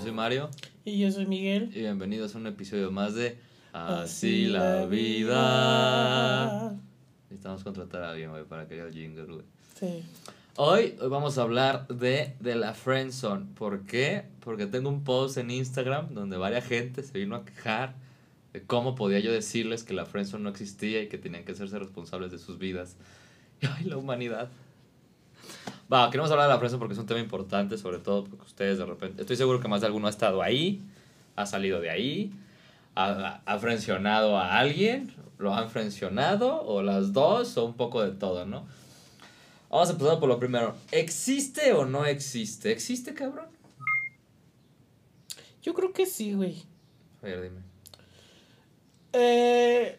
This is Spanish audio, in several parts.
Yo soy Mario. Y yo soy Miguel. Y bienvenidos a un episodio más de Así, la vida. Necesitamos contratar a alguien, güey, para que haya el jingle, güey. Sí. Hoy, hoy vamos a hablar de, de la friendzone. ¿Por qué? Porque tengo un post en Instagram donde varias gente se vino a quejar de cómo podía yo decirles que la friendzone no existía y que tenían que hacerse responsables de sus vidas. Y ay, la humanidad. Va, queremos hablar de la friendzone porque es un tema importante, sobre todo porque ustedes de repente, estoy seguro que más de alguno ha estado ahí, ha salido de ahí, ha, ha frencionado a alguien, lo han frencionado, o las dos, o un poco de todo, ¿no? Vamos a empezar por lo primero. ¿Existe o no existe? ¿Existe, cabrón? Yo creo que sí, güey. A ver, dime. Eh,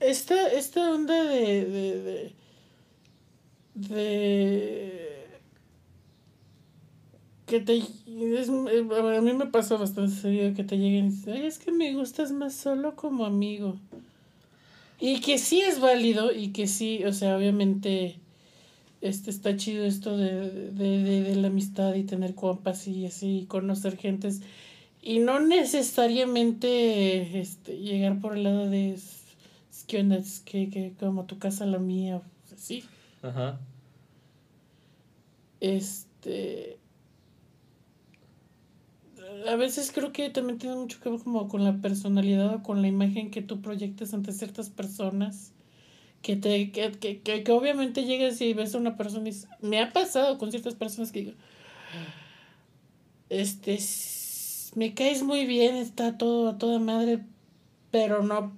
esta, esta onda de, de, de, de que te es, a mí me pasa bastante seguido que te lleguen y dicen, Ay, es que me gustas más solo como amigo. Y que sí es válido y que sí, o sea, obviamente este está chido esto de, de, de, de la amistad y tener compas y así, conocer gentes y no necesariamente este, llegar por el lado de que onda, es que como tu casa la mía, así. Ajá. Este a veces creo que también tiene mucho que ver como con la personalidad o con la imagen que tú proyectes ante ciertas personas. Que te, que, que, que obviamente llegas y ves a una persona y me ha pasado con ciertas personas que digo, este, me caes muy bien, está todo a toda madre, pero no,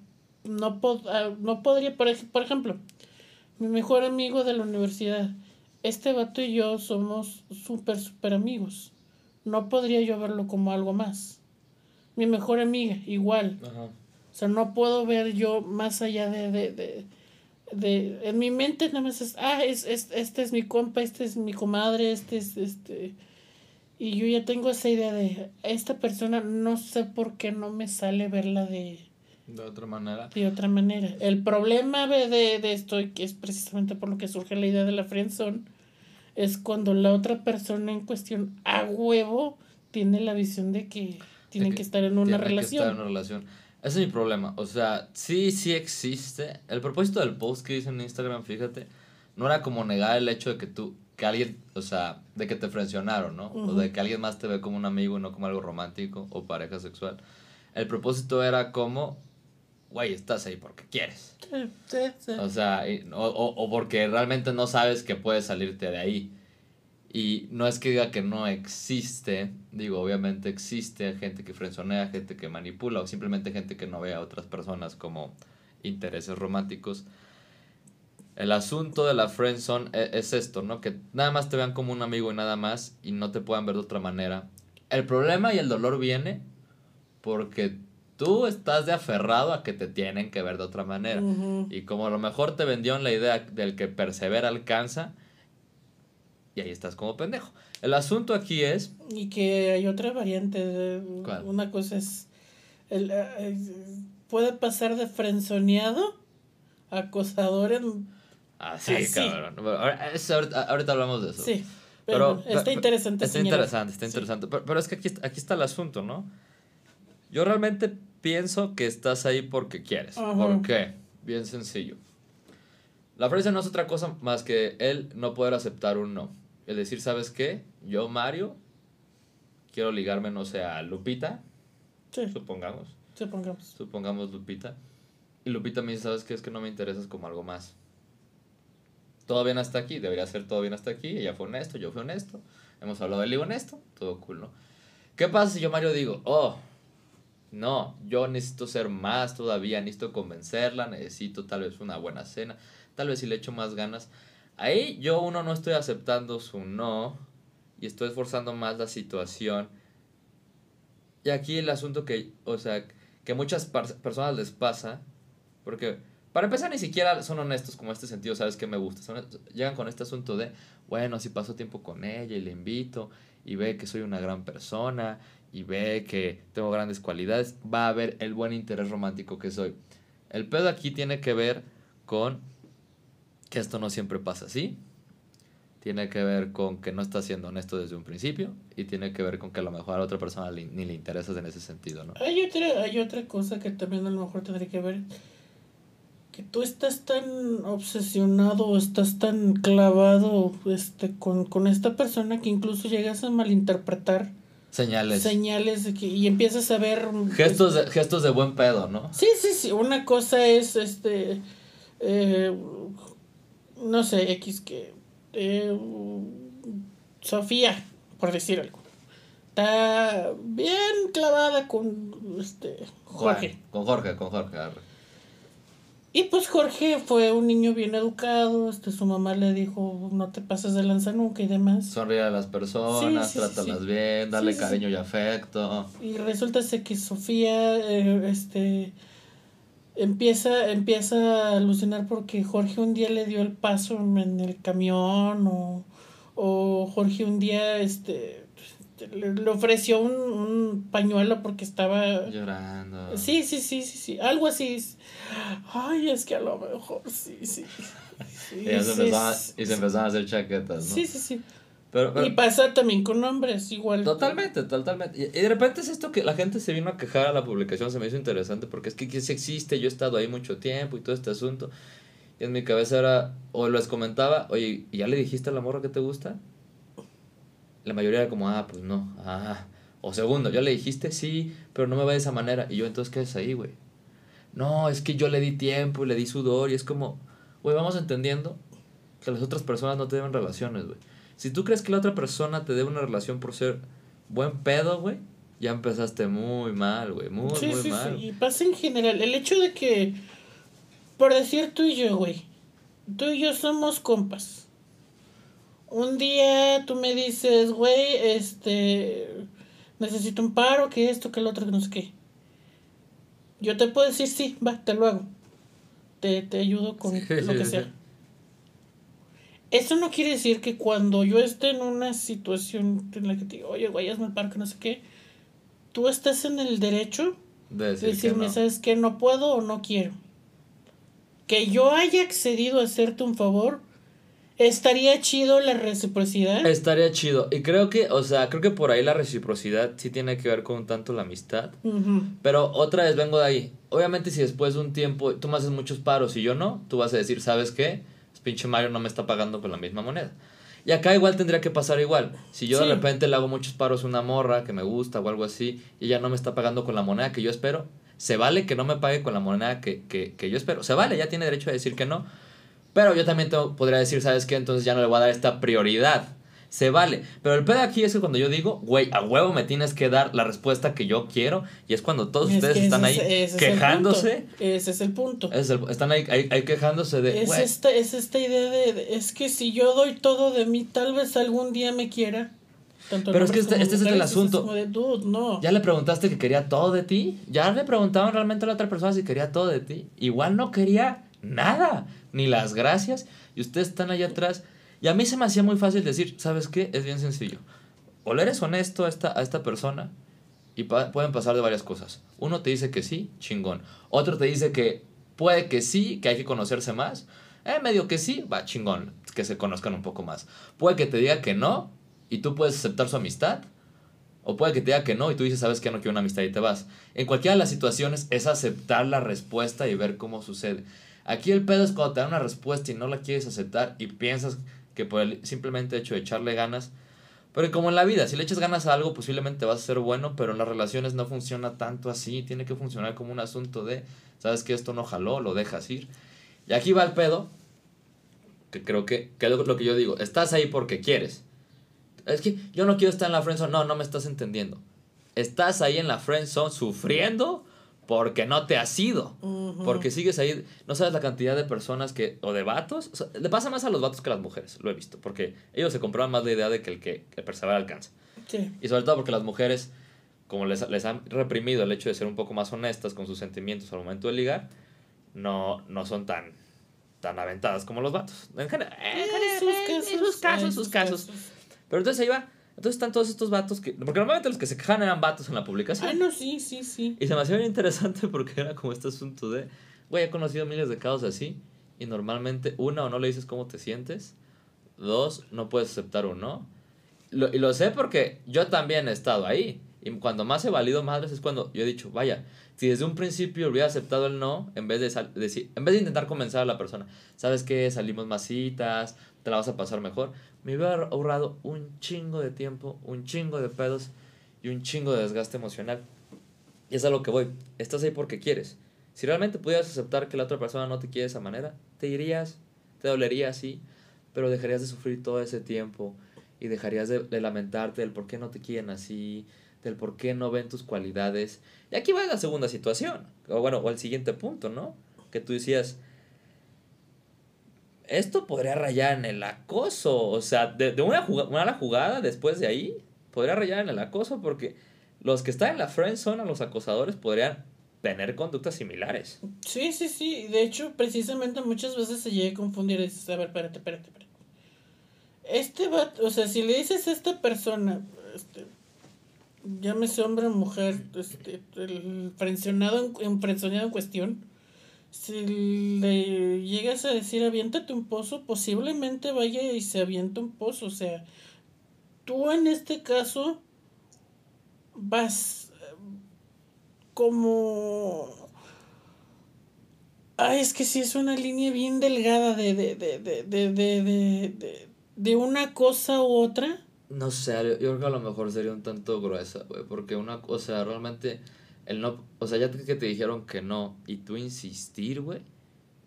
no, ah, no podría, por, por ejemplo, mi mejor amigo de la universidad, este vato y yo somos súper, súper amigos no podría yo verlo como algo más. Mi mejor amiga, igual. O sea, no puedo ver yo más allá de, de, de, de en mi mente nada más es, ah, es, es, este es mi compa, este es mi comadre, este es, este, y yo ya tengo esa idea de, esta persona no sé por qué no me sale verla de... De otra manera. De otra manera. El problema de, de esto, que es precisamente por lo que surge la idea de la friendzone, es cuando la otra persona en cuestión a huevo tiene la visión de que tienen que, estar en una relación. estar en una relación. Ese es mi problema. O sea, sí, sí existe. El propósito del post que hice en Instagram, fíjate, no era como negar el hecho de que tú, que alguien, o sea, de que te frencionaron, ¿no? O de que alguien más te ve como un amigo y no como algo romántico o pareja sexual. El propósito era como güey, estás ahí porque quieres. Sí, sí, sí. O sea, o, o, porque realmente no sabes que puedes salirte de ahí. Y no es que diga que no existe, digo, obviamente existe gente que frenzonea, gente que manipula o simplemente gente que no ve a otras personas como intereses románticos. El asunto de la friendzone es, es esto, ¿no? Que nada más te vean como un amigo y nada más y no te puedan ver de otra manera. El problema y el dolor viene porque tú estás de aferrado a que te tienen que ver de otra manera. Y como a lo mejor te vendió la idea del que persevera alcanza, y ahí estás como pendejo. El asunto aquí es... Y que hay otra variante. De, Una cosa es... El, eh, puede pasar de frenzoneado a acosador en... Ah, sí, cabrón. Ahorita, hablamos de eso. Sí. Pero, está interesante. Está interesante, está interesante. Pero, pero, es que aquí, aquí está el asunto, ¿no? Yo realmente pienso que estás ahí porque quieres. ¿Por qué? Bien sencillo. La frase no es otra cosa más que él no poder aceptar un no. Es decir, ¿sabes qué? Yo, Mario, quiero ligarme, no sé, a Lupita. Sí. Supongamos. Supongamos. Supongamos Lupita. Y Lupita me dice, ¿sabes qué? Es que no me interesas como algo más. Todo bien hasta aquí, debería ser todo bien hasta aquí. Ella fue honesto, yo fui honesto. Hemos hablado del ligo honesto, todo cool, ¿no? ¿Qué pasa si yo, Mario, digo, oh, no, yo necesito ser más todavía, necesito convencerla, necesito tal vez una buena cena, tal vez si le echo más ganas. Ahí yo uno no estoy aceptando su no y estoy esforzando más la situación. Y aquí el asunto que, o sea, que muchas personas les pasa, porque para empezar ni siquiera son honestos como este sentido, sabes que me gusta, llegan con este asunto de, bueno, si paso tiempo con ella y le invito y ve que soy una gran persona y ve que tengo grandes cualidades, va a ver el buen interés romántico que soy. El pedo aquí tiene que ver con que esto no siempre pasa así. tiene que ver con que no está siendo honesto desde un principio y tiene que ver con que a lo mejor a la otra persona ni le interesas en ese sentido, ¿no? Hay otra, hay otra cosa que también a lo mejor tendría que ver, que tú estás tan obsesionado, estás tan clavado este, con, con esta persona que incluso llegas a malinterpretar señales. Señales de que, y empiezas a ver... Gestos de, gestos de buen pedo, ¿no? Sí, sí, sí. Una cosa es, este, eh, no sé, X que eh, Sofía, por decir algo, está bien clavada con este Jorge. con Jorge, con Jorge. Y pues Jorge fue un niño bien educado, este, su mamá le dijo, no te pases de lanza nunca y demás. Sonríe a las personas, trátalas bien, dale cariño y afecto. Y resulta que Sofía, eh, este, empieza, empieza a alucinar porque Jorge un día le dio el paso en el camión o, o Jorge un día este le, ofreció un, un, pañuelo porque estaba llorando. Sí, sí, sí, sí, sí, algo así. Ay, es que a lo mejor sí, sí. y, se y se empezaron a hacer chaquetas, ¿no? Sí, sí, sí y pasa también con hombres, igual. Totalmente, totalmente. Y, de repente es esto que la gente se vino a quejar a la publicación, se me hizo interesante porque es que, que sí existe, yo he estado ahí mucho tiempo y todo este asunto. Y en mi cabeza era, o les comentaba, oye, ¿ya le dijiste a la morra que te gusta? La mayoría era como, ah, pues no, ah. O segundo, ¿ya le dijiste? Sí, pero no me va de esa manera. Y yo, entonces, ¿qué es ahí, güey? No, es que yo le di tiempo y le di sudor y es como, güey, vamos entendiendo que las otras personas no te deben relaciones, güey. Si tú crees que la otra persona te debe una relación por ser buen pedo, güey, ya empezaste muy mal, güey. Muy, muy mal. Sí. Y pasa en general. El hecho de que, por decir tú y yo, güey, tú y yo somos compas. Un día tú me dices, güey, este, necesito un paro, que esto, que el otro, que no sé qué. Yo te puedo decir, sí, va, te lo hago. Te, te ayudo con lo que sea. Eso no quiere decir que cuando yo esté en una situación en la que te digo, oye, güey, hazme el parque, no sé qué, tú estés en el derecho de, decirme, ¿sabes qué? No puedo o no quiero. Que yo haya accedido a hacerte un favor, estaría chido la reciprocidad. Estaría chido. Y creo que, o sea, creo que por ahí la reciprocidad sí tiene que ver con tanto la amistad. Pero otra vez vengo de ahí. Obviamente, si después de un tiempo tú me haces muchos paros y yo no, tú vas a decir, ¿sabes qué? pinche Mario no me está pagando con la misma moneda. Y acá igual tendría que pasar igual. Si yo de repente le hago muchos paros a una morra que me gusta o algo así y ella no me está pagando con la moneda que yo espero, se vale que no me pague con la moneda que, que, que yo espero. Se vale, ya tiene derecho a decir que no. Pero yo también podría decir, ¿sabes qué? Entonces ya no le voy a dar esta prioridad se vale. Pero el pedo aquí es que cuando yo digo, güey, a huevo me tienes que dar la respuesta que yo quiero, y es cuando todos ustedes están ahí quejándose. ese es el punto. están ahí, ahí, quejándose de. Es esta, es esta idea de, es que si yo doy todo de mí, tal vez algún día me quiera. Pero es que este, este es el asunto. ¿Ya le preguntaste que quería todo de ti? ¿Ya le preguntaban realmente a la otra persona si quería todo de ti? Igual no quería nada, ni las gracias. Y ustedes están allá atrás y a mí se me hacía muy fácil decir, ¿sabes qué? Es bien sencillo. O le eres honesto a esta, a esta persona y pueden pasar de varias cosas. Uno te dice que sí, chingón. Otro te dice que puede que sí, que hay que conocerse más. Eh, medio que sí, va, chingón, que se conozcan un poco más. Puede que te diga que no y tú puedes aceptar su amistad. O puede que te diga que no y tú dices, sabes que no quiero una amistad y te vas. En cualquiera de las situaciones es aceptar la respuesta y ver cómo sucede. Aquí el pedo es cuando te dan una respuesta y no la quieres aceptar y piensas que por el simplemente hecho de echarle ganas. Pero como en la vida, si le echas ganas a algo, posiblemente vas a ser bueno, pero en las relaciones no funciona tanto así. Tiene que funcionar como un asunto de, sabes que esto no jaló, lo dejas ir. Y aquí va el pedo, que creo que, que es lo que yo digo. Estás ahí porque quieres. Es que yo no quiero estar en la friendzone. No, no me estás entendiendo. Estás ahí en la friendzone sufriendo porque no te has ido. Porque sigues ahí. No sabes la cantidad de personas que. o de vatos. le pasa más a los vatos que a las mujeres, lo he visto. Porque ellos se compraban más la idea de que el que, el persevera alcanza. Sí. Y sobre todo porque las mujeres, como les, les, han reprimido el hecho de ser un poco más honestas con sus sentimientos al momento de ligar, no, no son tan, tan aventadas como los vatos. En general. En, sus casos, en sus casos. Pero entonces ahí va entonces están todos estos vatos que. Porque normalmente los que se quejan eran vatos en la publicación. Ah, no, sí, sí, sí. Y se me hacía bien interesante porque era como este asunto de. Güey, he conocido miles de casos así. Y normalmente, una, o no le dices cómo te sientes. Dos, no puedes aceptar un no. Lo- y lo sé porque yo también he estado ahí. Y cuando más he valido madres es cuando yo he dicho, vaya, si desde un principio hubiera aceptado el no, en vez de, decir, en vez de intentar convencer a la persona, ¿sabes qué? Salimos más citas, te la vas a pasar mejor. Me hubiera ahorrado un chingo de tiempo, un chingo de pedos y un chingo de desgaste emocional. Y es a lo que voy. Estás ahí porque quieres. Si realmente pudieras aceptar que la otra persona no te quiere de esa manera, te irías, te dolería, sí, pero dejarías de sufrir todo ese tiempo y dejarías de, de lamentarte del por qué no te quieren así, del por qué no ven tus cualidades. Y aquí va la segunda situación, o bueno, o el siguiente punto, ¿no? Que tú decías, esto podría rayar en el acoso, o sea, de, una, juga- una mala jugada después de ahí, podría rayar en el acoso porque los que están en la friend zone, los acosadores, podrían tener conductas similares. Sí, sí, sí. De hecho, precisamente muchas veces se llega a confundir y dices, a ver, espérate, espérate, espérate. Este va, o sea, si le dices a esta persona, este, llámese hombre o mujer, este, el frencionado en cuestión, si le llegas a decir aviéntate un pozo, posiblemente vaya y se avienta un pozo. O sea, tú en este caso vas eh, como... Ay, es que sí es una línea bien delgada de, de, de, de, de, de, de, de una cosa u otra. No sé, yo, yo creo que a lo mejor sería un tanto gruesa, güey, porque una cosa, realmente el no, o sea, ya que te dijeron que no, y tú insistir, güey,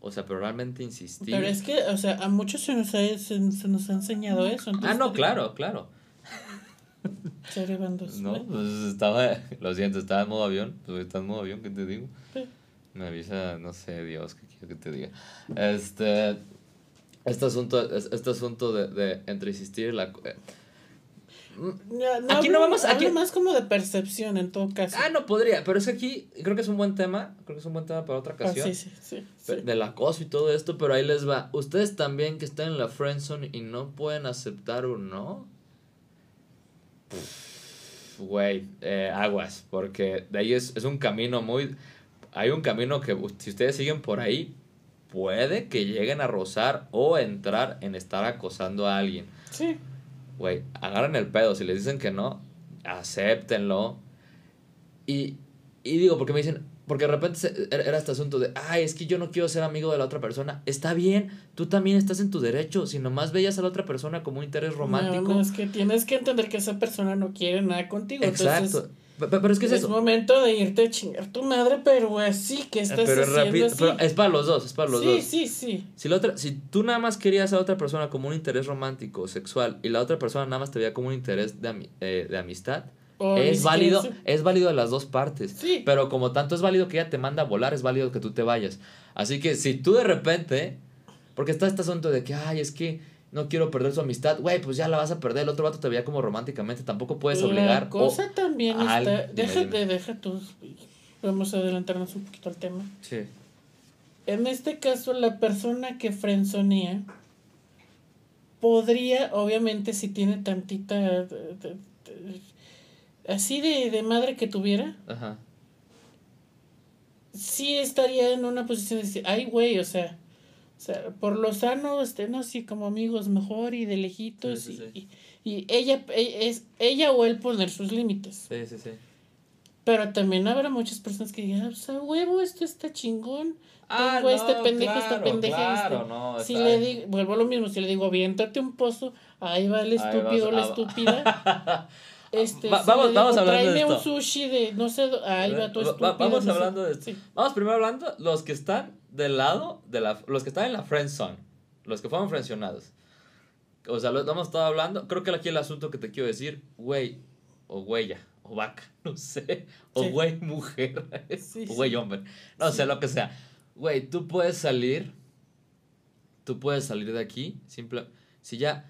o sea, pero realmente insistir. Pero es que, o sea, a muchos se nos ha, se, se nos ha enseñado eso. Ah, no, claro, claro. No, pues estaba, lo siento, estaba en modo avión, pues está en modo avión, ¿qué te digo? sí. Me avisa, no sé, Dios, qué quiero que te diga. Este, este asunto, es- este asunto de, de entre insistir y la... Aquí no hablo- vamos- aquí- más como de percepción en todo caso. Ah, no podría, pero es aquí creo que es un buen tema, creo que es un buen tema para otra Ah, ocasión. sí, sí, sí, sí. Del acoso y todo esto, pero ahí les va. Ustedes también que están en la friendzone y no pueden aceptar un no. Güey, eh, aguas, porque de ahí es, es un camino muy... Hay un camino que si ustedes siguen por ahí, puede que lleguen a rozar o entrar en estar acosando a alguien. Sí. Güey, agarren el pedo. Si les dicen que no, acéptenlo. Y, y digo, porque me dicen, porque de repente se- era era este asunto de, ay, es que yo no quiero ser amigo de la otra persona. Está bien, tú también estás en tu derecho. Si nomás veías a la otra persona como un interés romántico. No, no, es que tienes que entender que esa persona no quiere nada contigo. Exacto. Entonces, Pero es que es es eso. momento de irte a chingar tu madre, pero así que estás Pero, haciendo rápido- así. pero es para los dos, es para los sí, dos. sí, sí. Si, la otra, si tú nada más querías a otra persona como un interés romántico o sexual y la otra persona nada más te veía como un interés de, ami- eh, de amistad, es válido, eso. es válido de las dos partes. Sí. Pero como tanto es válido que ella te manda a volar, es válido que tú te vayas. Así que si tú de repente, porque está este asunto de que, ay, es que no quiero perder su amistad, güey, pues ya la vas a perder. El otro vato te veía como románticamente, tampoco puedes obligar. La cosa también a está. dime, Déjate, deja tú. Vamos a adelantarnos un poquito al tema. Sí. En este caso, la persona que frenzonea podría, obviamente, si tiene tantita. de- de- de- así de, de madre que tuviera, Ajá. sí estaría en una posición de decir, ay, güey, o sea, o sea, por lo sano, este, no, sí, como amigos mejor y de lejitos, Sí, sí, y, sí. y, y ella, e- es ella o él poner sus límites. Sí, sí, sí. Pero también habrá muchas personas que digan, o sea, huevo, esto está chingón. Ah, Tengo este no, pendejo, esta claro, pendeja. claro, este". no, si está- le digo, vuelvo a lo mismo, si le digo, aviéntate un pozo, ahí va el estúpido, vas- la ah, estúpida. Este, Va- si vamos- digo, vamos hablando de tráeme un esto. sushi de, no sé, ahí va tu Va- va- estúpido. Vamos no sé". hablando de esto. Sí. Vamos primero hablando los que están del lado de la los que están en la friend zone, los que fueron frencionados. O sea, lo hemos estado hablando, creo que aquí el asunto que te quiero decir, güey o güeya o vaca, no sé, o Sí. güey mujer, Sí, o güey sí. hombre, no sé lo que sea. Güey, tú puedes salir tú puedes salir de aquí, simple si ya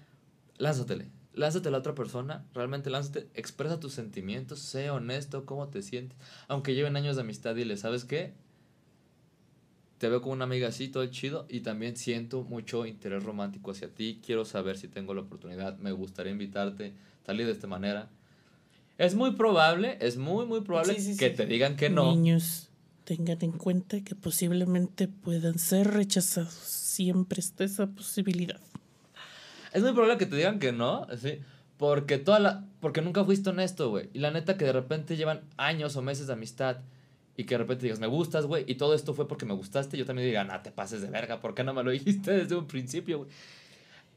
lánzatele. Lánzate a la otra persona, realmente lánzate, expresa tus sentimientos, sé honesto, cómo te sientes. Aunque lleven años de amistad, dile, ¿sabes qué? Te veo como una amiga así, todo chido, y también siento mucho interés romántico hacia ti. Quiero saber si tengo la oportunidad, me gustaría invitarte, salir de esta manera. Es muy probable, es muy, muy probable Sí, sí, que sí. te digan que no. Niños, tengan en cuenta que posiblemente puedan ser rechazados. Siempre está esa posibilidad. es muy probable que te digan que no, ¿sí? Porque toda la porque nunca fuiste honesto, güey. Y la neta que de repente llevan años o meses de amistad y que de repente digas, "Me gustas, güey." Y todo esto fue porque me gustaste, yo también diga, "No te pases de verga, ¿por qué no me lo dijiste desde un principio, güey?"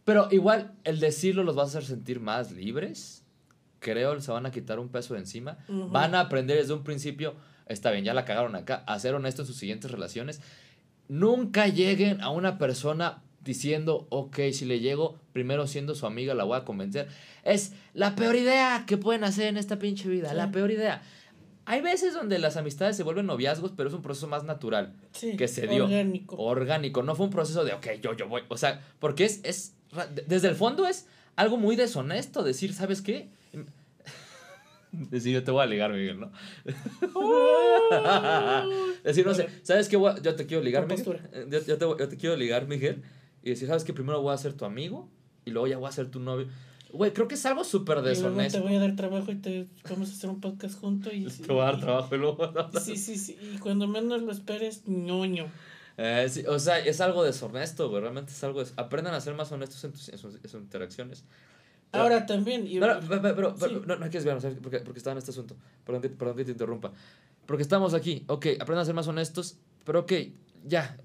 Pero igual el decirlo los va a hacer sentir más libres. Creo se van a quitar un peso de encima. Van a aprender desde un principio, está bien, ya la cagaron acá, a ser honestos en sus siguientes relaciones. Nunca lleguen a una persona diciendo, ok, si le llego, primero siendo su amiga, la voy a convencer. Es la peor idea que pueden hacer en esta pinche vida, Sí. la peor idea. Hay veces donde las amistades se vuelven noviazgos, pero es un proceso más natural Sí, que se dio. orgánico. Orgánico. No fue un proceso de, ok, yo, yo voy. O sea, porque es, es, desde el fondo es algo muy deshonesto decir, ¿sabes qué? Decir, yo te voy a ligar, Miguel, ¿no? decir, no sé, ¿sabes qué? Yo te quiero ligar, Miguel. Eh, Yo, yo te, yo te quiero ligar, Miguel. Y decir, ¿sabes qué? Primero voy a ser tu amigo y luego ya voy a ser tu novio. Güey, creo que es algo súper Y luego te deshonesto. voy a dar trabajo y te vamos a hacer un podcast juntos y Te voy a dar trabajo y luego... Sí, sí, sí. Y cuando menos lo esperes, ñoño. Eh, sí, o sea, es algo deshonesto, güey. Realmente es algo. des- Aprendan a ser más honestos en, tus, en sus, en sus interacciones. Pero- Ahora también. y- Pero, pero, pero, pero- Sí. no, no hay que desviarnos, porque, porque estaba en este asunto. Perdón que, perdón que te interrumpa. Porque estamos aquí. Ok, aprendan a ser más honestos. Pero ok, ya.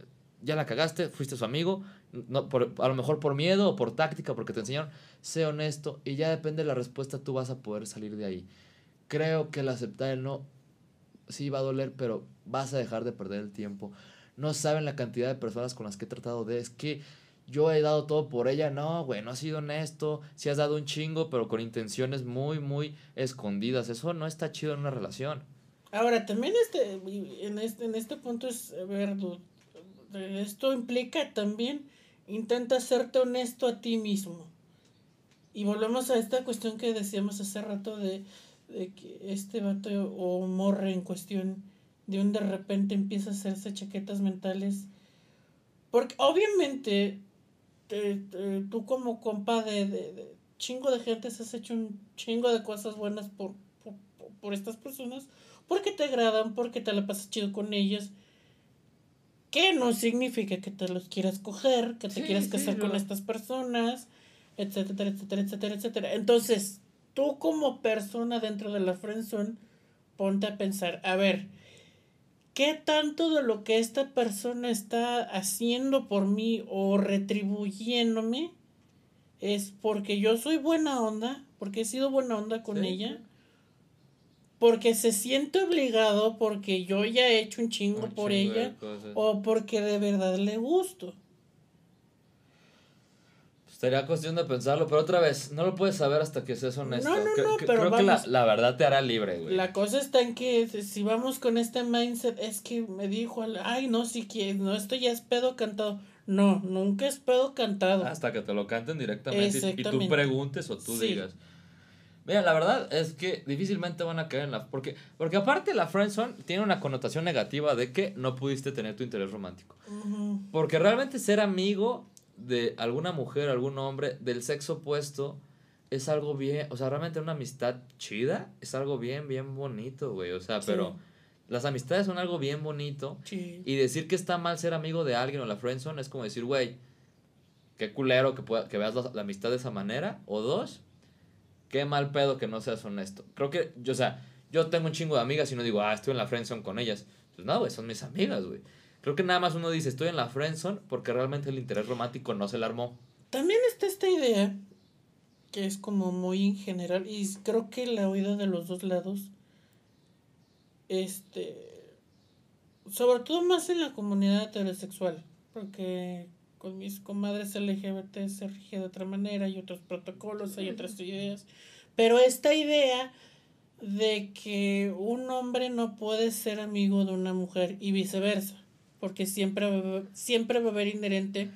Ya la cagaste, fuiste su amigo. No, por, a lo mejor por miedo o por táctica, porque te enseñaron. Sé honesto y ya depende de la respuesta, tú vas a poder salir de ahí. Creo que el aceptar el no sí va a doler, pero vas a dejar de perder el tiempo. No saben la cantidad de personas con las que he tratado de. Es que yo he dado todo por ella. No, güey, no has sido honesto. Sí has dado un chingo, pero con intenciones muy, muy escondidas. Eso no está chido en una relación. Ahora también este, en este, en este punto es, ver, esto implica también, intenta serte honesto a ti mismo. Y volvemos a esta cuestión que decíamos hace rato de, de que este vato o morre en cuestión de un de repente empieza a hacerse chaquetas mentales. Porque obviamente te- tú como compa de, de- de chingo de gente has hecho un chingo de cosas buenas por, por, por estas personas porque te agradan, porque te la pasas chido con ellas. Que no significa que te los quieras coger, que te Sí, quieras sí, casar con no. estas personas, etcétera, etcétera, etcétera, etcétera. Entonces, tú como persona dentro de la friendzone, ponte a pensar, a ver, ¿qué tanto de lo que esta persona está haciendo por mí o retribuyéndome es porque yo soy buena onda, porque he sido buena onda con Sí, ella? Porque se siente obligado porque yo ya he hecho un chingo Un por chingo ella o porque de verdad le gusto. Sería cuestión de pensarlo, pero otra vez, no lo puedes saber hasta que seas honesto. No, no, Cre- no, cre- pero creo que la, la verdad te hará libre, güey. La cosa está en que si vamos con este mindset es que me dijo, ay, no, si quieres, no, esto ya es pedo cantado. No, nunca es pedo cantado. Hasta que te lo canten directamente y- y tú preguntes o tú Sí. digas. Mira, la verdad es que difícilmente van a caer en la... Porque, porque aparte la friendzone tiene una connotación negativa de que no pudiste tener tu interés romántico. Porque realmente ser amigo de alguna mujer, algún hombre del sexo opuesto es algo bien... O sea, realmente una amistad chida es algo bien, bien bonito, güey. O sea, Sí. pero las amistades son algo bien bonito. Sí. Y decir que está mal ser amigo de alguien o la friendzone es como decir, güey, qué culero que, pueda- que veas la, la amistad de esa manera. O dos, qué mal pedo que no seas honesto. Creo que, yo, o sea, yo tengo un chingo de amigas y no digo, ah, estoy en la friendzone con ellas. Pues no, güey, son mis amigas, güey. Creo que nada más uno dice, estoy en la friendzone porque realmente el interés romántico no se le armó. También está esta idea, que es como muy en general, y creo que la oído de los dos lados, este, sobre todo más en la comunidad heterosexual, porque con mis comadres LGBT se rige de otra manera, hay otros protocolos, hay otras ideas, pero esta idea de que un hombre no puede ser amigo de una mujer y viceversa, porque siempre va a haber- siempre va a haber inherente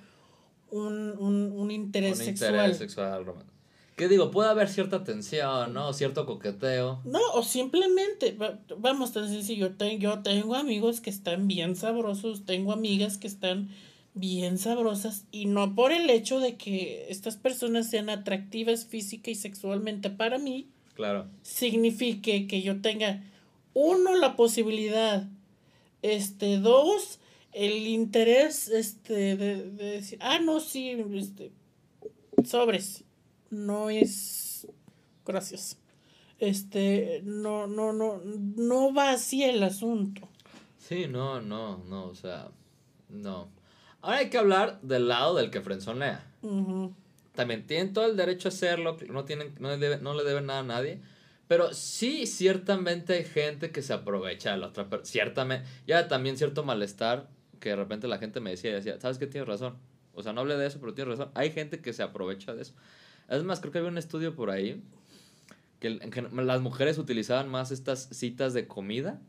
un, un, un interés Un sexual. interés sexual romántico. ¿Qué digo? Puede haber cierta tensión, ¿no? Cierto coqueteo. No, o simplemente, va- vamos, tan sencillo, yo tengo amigos que están bien sabrosos, tengo amigas que están bien sabrosas y no por el hecho de que estas personas sean atractivas física y sexualmente para mí, Claro. signifique que yo tenga, uno, la posibilidad, este, dos, el interés, este, de, de decir, ah, no, sí, este, sobres. No es. Gracias. Este, no, no, no, no va así el asunto. Sí, no, no, no, o sea, no. Ahora hay que hablar del lado del que frenzonea. También tienen todo el derecho a hacerlo, no, tienen, no, le deben, no le deben nada a nadie. Pero sí, ciertamente hay gente que se aprovecha de la otra persona. Ciertamente, ya también cierto malestar que de repente la gente me decía y decía, ¿sabes qué? Tienes razón. O sea, no hablé de eso, pero tienes razón. Hay gente que se aprovecha de eso. Es más, creo que había un estudio por ahí que, que las mujeres utilizaban más estas citas de comida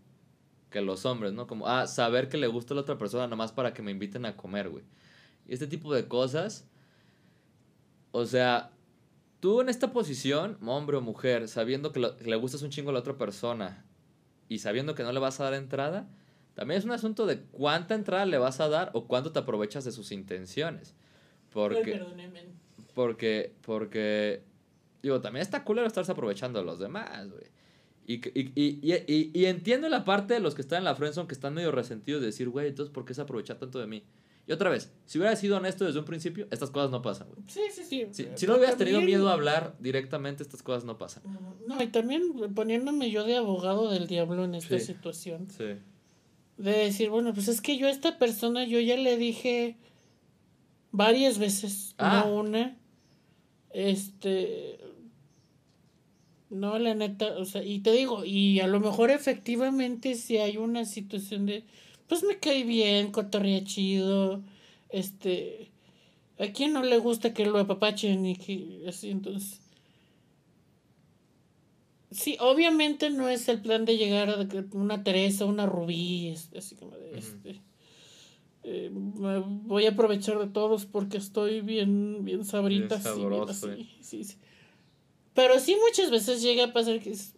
que los hombres, ¿no? Como, ah, saber que le gusta a la otra persona nomás para que me inviten a comer, güey. Y este tipo de cosas. O sea, tú en esta posición, hombre o mujer, sabiendo que, le gustas un chingo a la otra persona y sabiendo que no le vas a dar entrada, también es un asunto de cuánta entrada le vas a dar o cuánto te aprovechas de sus intenciones. Porque, porque, porque, digo, también está culero estarse aprovechando de los demás, güey. Y, y, y, y, entiendo la parte de los que están en la friendzone que están medio resentidos de decir, güey, entonces, ¿por qué se aprovecha tanto de mí? Y otra vez, si hubiera sido honesto desde un principio, estas cosas no pasan, güey. Sí, sí, sí. Si, no hubieras tenido miedo a hablar directamente, estas cosas no pasan. No, y también poniéndome yo de abogado del diablo en esta situación. Sí. De decir, bueno, pues es que yo a esta persona, yo ya le dije varias veces, no ah. una, este, no, la neta, o sea, y te digo, y a lo mejor efectivamente si hay una situación de, pues me cae bien, cotorrea chido, este, a quién no le gusta que lo apapachen y que así, entonces. Sí, obviamente no es el plan de llegar a una Teresa, una Rubí, este, así como de este. Eh, voy a aprovechar de todos porque estoy bien, bien sabrita. sí, sí, sí. Pero sí muchas veces llega a pasar que es,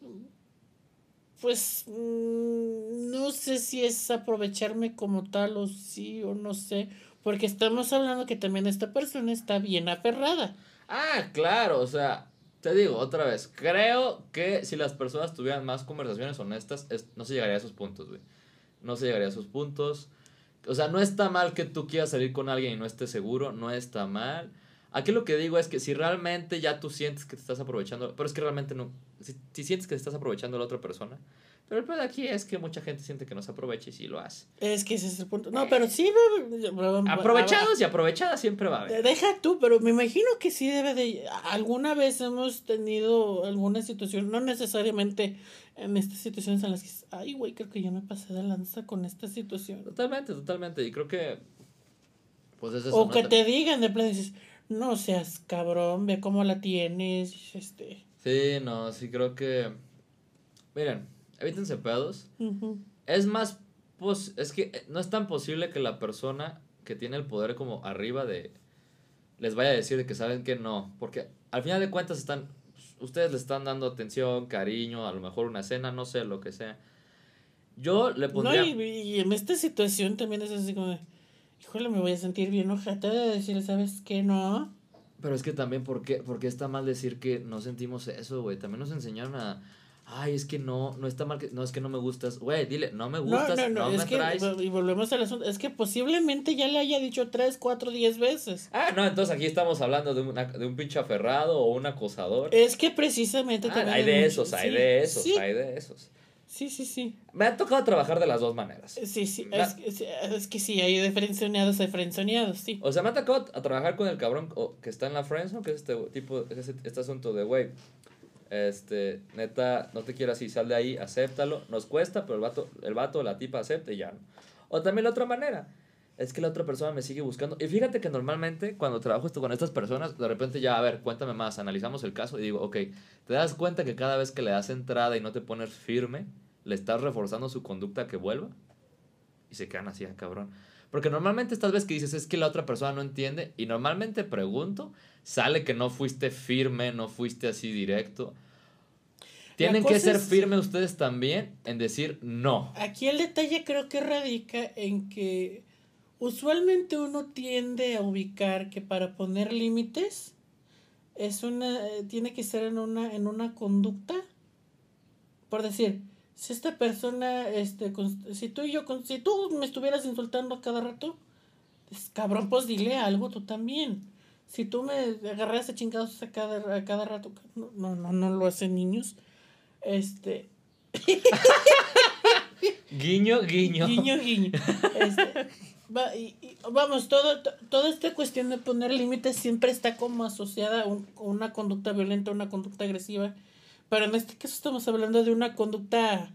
pues mm, no sé si es aprovecharme como tal o sí o no sé, porque estamos hablando que también esta persona está bien aferrada. Ah, claro, o sea, te digo otra vez, creo que si las personas tuvieran más conversaciones honestas, no se llegaría a esos puntos, güey. No se llegaría a esos puntos. O sea, no está mal que tú quieras salir con alguien y no estés seguro, no está mal. Aquí lo que digo es que si realmente ya tú sientes que te estás aprovechando, pero es que realmente no, si, sientes que te estás aprovechando a la otra persona, pero el problema aquí es que mucha gente siente que no se aprovecha y sí lo hace. Es que ese es el punto. No, pero sí. Aprovechados y aprovechadas siempre va a haber. Deja tú, pero me imagino que sí debe de. Alguna vez hemos tenido alguna situación, no necesariamente en estas situaciones en las que. Ay, güey, creo que ya me pasé de lanza con esta situación. Totalmente, totalmente. Y creo que. Pues es eso, o que te digan de plan, dices no seas cabrón, ve cómo la tienes, este. Sí, no, sí creo que... Miren, evítense pedos. Es más, pues, es que no es tan posible que la persona que tiene el poder como arriba de... Les vaya a decir de que saben que no, porque al final de cuentas están... Ustedes le están dando atención, cariño, a lo mejor una cena, no sé, lo que sea. Yo le pondría... No, y, y en esta situación también es así como híjole, me voy a sentir bien ojata de decir, ¿sabes qué? No. Pero es que también, ¿por qué, ¿por qué está mal decir que no sentimos eso, güey? También nos enseñaron a... Ay, es que no, no está mal que... No, es que no me gustas. Güey, dile, no me gustas, no, no, no, es que, Y volvemos al asunto. Es que posiblemente ya le haya dicho tres, cuatro, diez veces. Ah, no, entonces aquí estamos hablando de, una, de un pinche aferrado o un acosador. Es que precisamente ah, Hay de esos, hay de esos, hay de esos. Sí, sí, sí. Me ha tocado trabajar de las dos maneras. Sí, sí. Es, que sí, hay de frenzoneados, hay frenzoneados, sí. O sea, me ha tocado a trabajar con el cabrón que está en la friendzone, que es este tipo, es este asunto de, güey, este, neta, no te quiero así, sal de ahí, acéptalo. Nos cuesta, pero el vato, el vato la tipa acepta y ya. O también la otra manera, es que la otra persona me sigue buscando. Y fíjate que normalmente cuando trabajo esto con estas personas, de repente ya, a ver, cuéntame más, analizamos el caso y digo, ok, te das cuenta que cada vez que le das entrada y no te pones firme, le estás reforzando su conducta que vuelva. Y se quedan así, ah, cabrón. Porque normalmente estas veces que dices es que la otra persona no entiende y normalmente pregunto, sale que no fuiste firme, no fuiste así directo. Tienen que ser firmes ustedes también en decir no. Aquí el detalle creo que radica en que Usualmente uno tiende a ubicar que para poner límites es una eh, tiene que ser en una en una conducta. Por decir, si esta persona este si tú y yo si tú me estuvieras insultando a cada rato, pues, cabrón, pues dile algo tú también. si tú me agarras a chingados a cada, a cada rato, no, no, no, no lo hacen niños. Este. guiño, guiño. Guiño, guiño. Este, va, y, y, vamos, todo, to- toda esta cuestión de poner límites siempre está como asociada a un- a una conducta violenta, una conducta agresiva. Pero en este caso estamos hablando de una conducta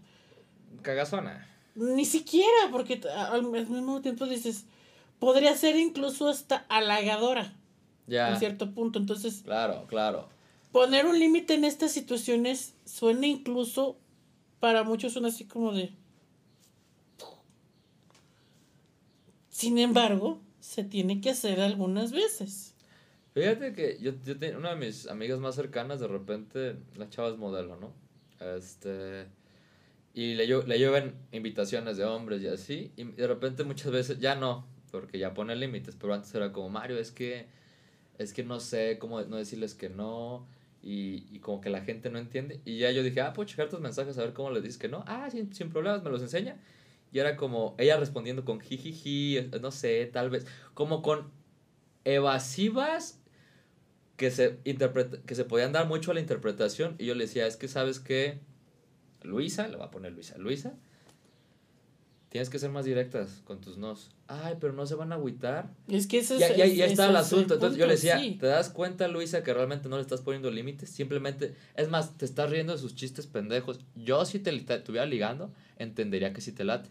Cagazona. ni siquiera, porque al al mismo tiempo dices, podría ser incluso hasta halagadora Ya. en cierto punto. Entonces, Claro, claro. poner un límite en estas situaciones suena incluso, para muchos suena así como de... Sin embargo, se tiene que hacer algunas veces. Fíjate que yo, yo tengo una de mis amigas más cercanas, de repente, la chava es modelo, ¿no? Este. Y le, le llevan invitaciones de hombres y así. Y de repente muchas veces, ya no, porque ya pone límites. Pero antes era como, Mario, es que. Es que no sé cómo no decirles que no. Y, y como que la gente no entiende. Y ya yo dije, ah, puedo checar tus mensajes a ver cómo les dices que no. Ah, sin, sin problemas, me los enseña. Y era como ella respondiendo con jijiji, no sé, tal vez. Como con evasivas que se, interpreta, que se podían dar mucho a la interpretación. Y yo le decía, es que sabes que Luisa, le voy a poner Luisa, Luisa, tienes que ser más directas con tus nos. Ay, pero no se van a agüitar. Es que Ya, es, ya, ya está el asunto. Entonces yo le decía, sí. ¿te das cuenta, Luisa, que realmente no le estás poniendo límites? Simplemente, es más, te estás riendo de sus chistes pendejos. Yo si te, te estuviera ligando, entendería que sí te late.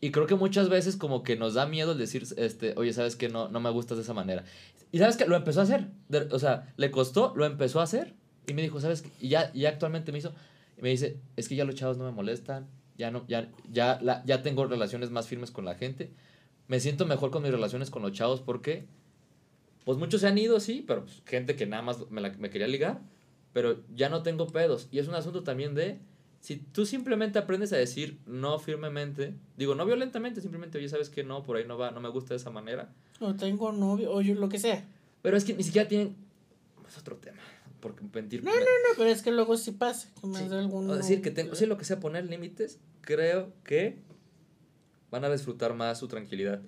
Y creo que muchas veces como que nos da miedo el decir, este, oye, ¿sabes que No, no me gustas de esa manera. Y ¿sabes que Lo empezó a hacer. De- o sea, le costó, lo empezó a hacer. Y me dijo, ¿sabes qué? Y ya, ya actualmente me hizo, y me dice, es que ya los chavos no me molestan. Ya, no, ya, ya, la, ya tengo relaciones más firmes con la gente. Me siento mejor con mis relaciones con los chavos porque, pues muchos se han ido, sí, pero pues, gente que nada más me, la- me quería ligar. Pero ya no tengo pedos. Y es un asunto también de, si tú simplemente aprendes a decir no firmemente, digo, no violentamente, simplemente, oye, ¿sabes que No, por ahí no va, no me gusta de esa manera. O tengo novio, o yo lo que sea. Pero es que ni siquiera tienen, es otro tema. Porque mentir. No, no, no, pero es que luego sí pasa. que más Sí, de alguno- O decir que tengo, sí, lo que sea poner límites, creo que van a disfrutar más su tranquilidad.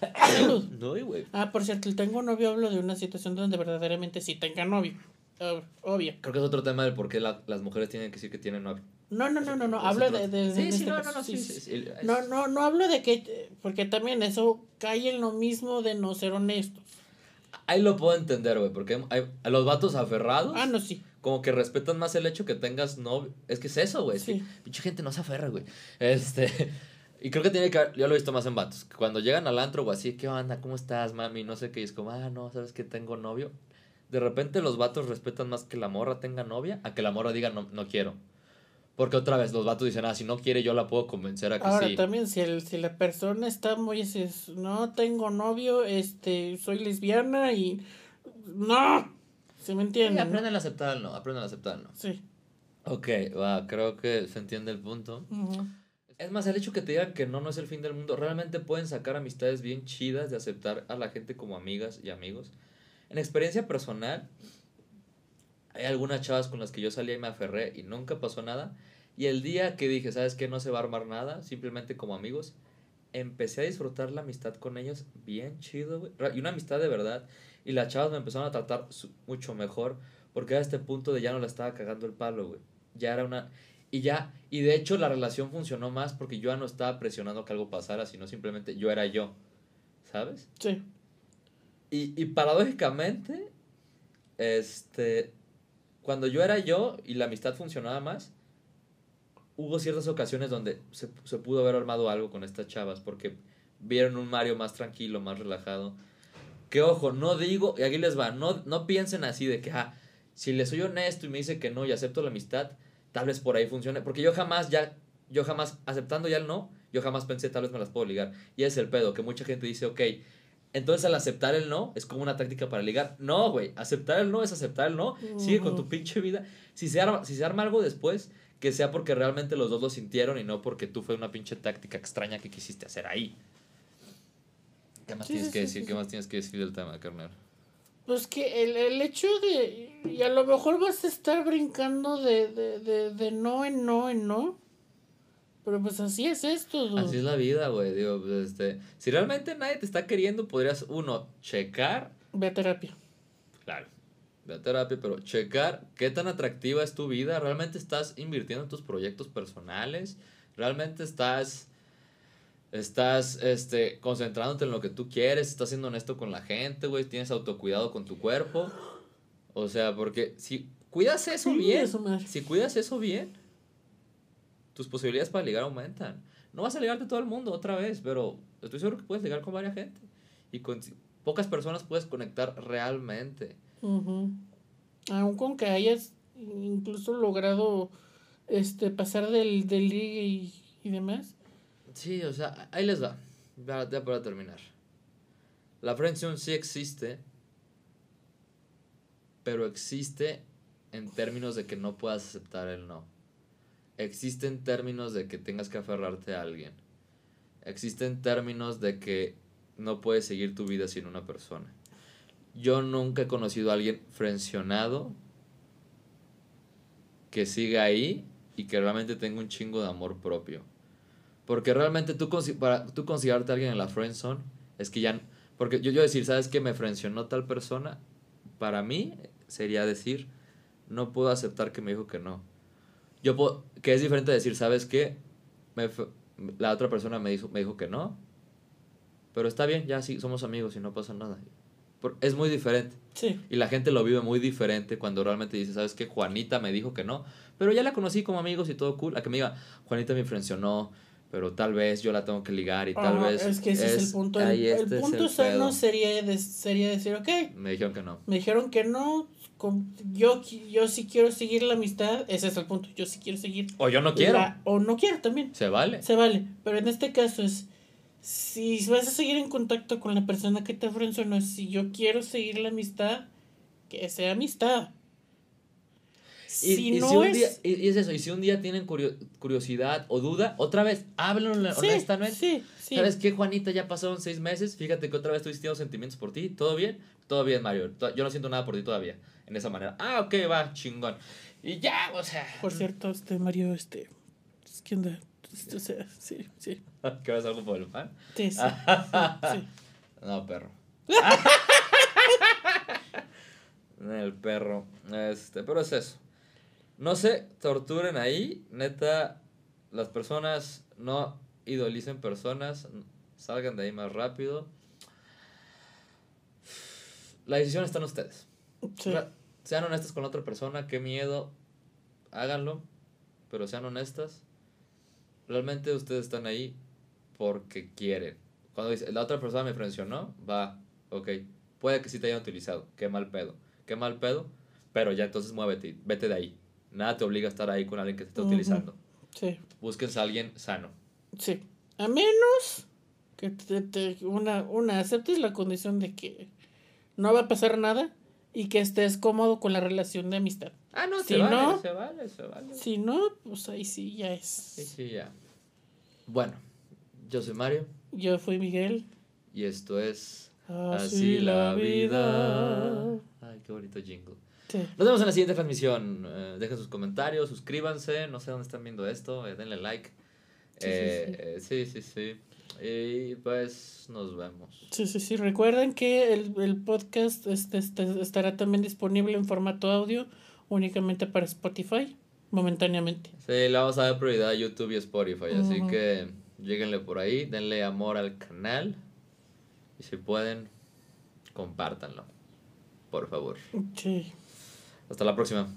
no, güey. Ah, por cierto, el tengo novio hablo de una situación donde verdaderamente sí tenga novio. Ob- Obvio. Creo que es otro tema del por qué la- las mujeres tienen que decir que tienen novio. No, no, no, no, no. Hablo otro- de, de- Sí, sí, este no, no, no, sí, No, no, no hablo de que. Porque también eso cae en lo mismo de no ser honestos. Ahí lo puedo entender, güey, porque hay, a los vatos aferrados, Ah, no, sí. como que respetan más el hecho que tengas novio. Es que es eso, güey. es que Sí. pinche gente no se aferra, güey. Este. Y creo que tiene que haber- yo lo he visto más en vatos. que Cuando llegan al antro o así, ¿qué onda? ¿Cómo estás, mami? No sé qué. Y es como, ah, no, ¿sabes que tengo novio? De repente los vatos respetan más que la morra tenga novia a que la morra diga, no, no quiero. Porque otra vez los vatos dicen, ah, si no quiere, yo la puedo convencer a que Ahora sí. también, si, el, si la persona está muy. así, es, no tengo novio, este, soy lesbiana y. ¡No! ¿Se me Sí, entiende? no? aprenden a aceptar no, aprenden a aceptar no. Sí. Ok, va, creo que se entiende el punto. Ujú. Es más, el hecho que te digan que no, no es el fin del mundo, realmente pueden sacar amistades bien chidas de aceptar a la gente como amigas y amigos. En experiencia personal, hay algunas chavas con las que yo salía y me aferré y nunca pasó nada. Y el día que dije, ¿sabes qué? No se va a armar nada, simplemente como amigos, empecé a disfrutar la amistad con ellos bien chido, güey. Y una amistad de verdad. Y las chavas me empezaron a tratar mucho mejor porque a este punto de ya no la estaba cagando el palo, güey. Ya era una... Y ya, y de hecho la relación funcionó más porque yo ya no estaba presionando que algo pasara, sino simplemente yo era yo, ¿sabes? Sí. Y, y paradójicamente, este, cuando yo era yo y la amistad funcionaba más, hubo ciertas ocasiones donde se, pudo haber armado algo con estas chavas porque vieron un Mario más tranquilo, más relajado. Que ojo, no digo, y aquí les va, no, no piensen así de que, ah, si le soy honesto y me dice que no y acepto la amistad, tal vez por ahí funcione. Porque yo jamás ya, yo jamás, aceptando ya el no, yo jamás pensé tal vez me las puedo ligar. Y es el pedo, que mucha gente dice, ok, entonces al aceptar el no es como una táctica para ligar. No, güey, aceptar el no es aceptar el no. Sigue con tu pinche vida. Si se, arma, si se arma algo después, que sea porque realmente los dos lo sintieron y no porque tú fue una pinche táctica extraña que quisiste hacer ahí. ¿Qué más Sí, tienes sí, que sí, decir? ¿Qué más tienes que decir del tema, carnal? Pues que el, el hecho de. Y a lo mejor vas a estar brincando de, de, de, de no en no en no. Pero pues así es esto. dude. Así es la vida, güey. Digo, pues, este, si realmente nadie te está queriendo, podrías, uno, checar. Ve a terapia. claro, ve a terapia, pero checar qué tan atractiva es tu vida, realmente estás invirtiendo en tus proyectos personales, realmente estás estás este concentrándote en lo que tú quieres, estás siendo honesto con la gente, güey, tienes autocuidado con tu cuerpo. O sea, porque si cuidas eso bien, si cuidas eso bien, tus posibilidades para ligar aumentan. No vas a ligarte todo el mundo otra vez, pero estoy seguro que puedes ligar con varias gente. Y con pocas personas puedes conectar realmente. Aún con que hayas incluso logrado este pasar del, del ligue y, y demás. Sí, o sea, ahí les va. Ya, ya para terminar. La friendzone sí existe, pero existe en términos de que no puedas aceptar el no. Existe en términos de que tengas que aferrarte a alguien. Existe en términos de que no puedes seguir tu vida sin una persona. Yo nunca he conocido a alguien frencionado que siga ahí y que realmente tenga un chingo de amor propio. Porque realmente tú, para tú considerarte a alguien en la friendzone, es que ya... Porque yo, yo decir, ¿sabes qué? Me frencionó tal persona. Para mí sería decir, no puedo aceptar que me dijo que no. Yo puedo, que es diferente decir, ¿sabes qué? Me, la otra persona me dijo, me dijo que no. Pero está bien, ya sí, somos amigos y no pasa nada. Es muy diferente. Sí. Y la gente lo vive muy diferente cuando realmente dice, ¿sabes qué? Juanita me dijo que no. Pero ya la conocí como amigos y todo cool. A que me diga, Juanita me frencionó pero tal vez yo la tengo que ligar y tal vez... Es que ese es, el punto. El, este punto sano sería, sería decir, ok. Me dijeron que no. Me dijeron que no. Yo, yo sí quiero seguir la amistad. Ese es el punto. Yo sí quiero seguir. O yo no quiero. o no quiero también. Se vale. Se vale. Pero en este caso es... Si vas a seguir en contacto con la persona que te no si yo quiero seguir la amistad, que sea amistad. Y, si no es... Día, y, es eso, y si un día tienen curiosidad o duda, otra vez, háblenlo honestamente. ¿Sabes qué, Juanita? Ya pasaron seis meses, fíjate que otra vez estoy sintiendo sentimientos por ti, ¿todo bien? Todo bien, Mario, yo no siento nada por ti todavía, en esa manera. Ah, ok, va, chingón. Y ya, o sea... Por cierto, este, Mario, este, ¿qué onda? Este, o sea, sí, sí. ¿Qué vas a algo por el fan? Sí, sí. sí. No, perro. el perro. Este, pero es eso. No se torturen ahí, neta, las personas no idolicen personas, salgan de ahí más rápido. La decisión está en ustedes. Sean honestas con la otra persona, qué miedo, háganlo, pero sean honestas. Realmente ustedes están ahí porque quieren. Cuando dice, la otra persona me frencionó, va, ok, puede que sí te hayan utilizado, qué mal pedo, qué mal pedo, pero ya entonces muévete, vete de ahí. Nada te obliga a estar ahí con alguien que te está utilizando. Sí. Búsquense a alguien sano. Sí. A menos que te, una, una aceptes la condición de que no va a pasar nada y que estés cómodo con la relación de amistad. Ah, no, si se, vale, se vale, se vale. Si no, pues ahí sí ya es. Sí, sí, ya. Bueno, yo soy Mario. Yo fui Miguel. Y esto es Así, la vida. Ay, qué bonito jingle. Nos vemos en la siguiente transmisión. Eh, dejen sus comentarios, suscríbanse. No sé dónde están viendo esto. Eh, denle like. Sí, sí, sí. Y pues nos vemos. Sí, sí, sí. Recuerden que el, podcast este, este, estará también disponible en formato audio únicamente para Spotify, momentáneamente. Sí, le vamos a dar prioridad a YouTube y Spotify. Así que lleguenle por ahí, denle amor al canal. Y si pueden, compártanlo. Por favor. Sí. Hasta la próxima.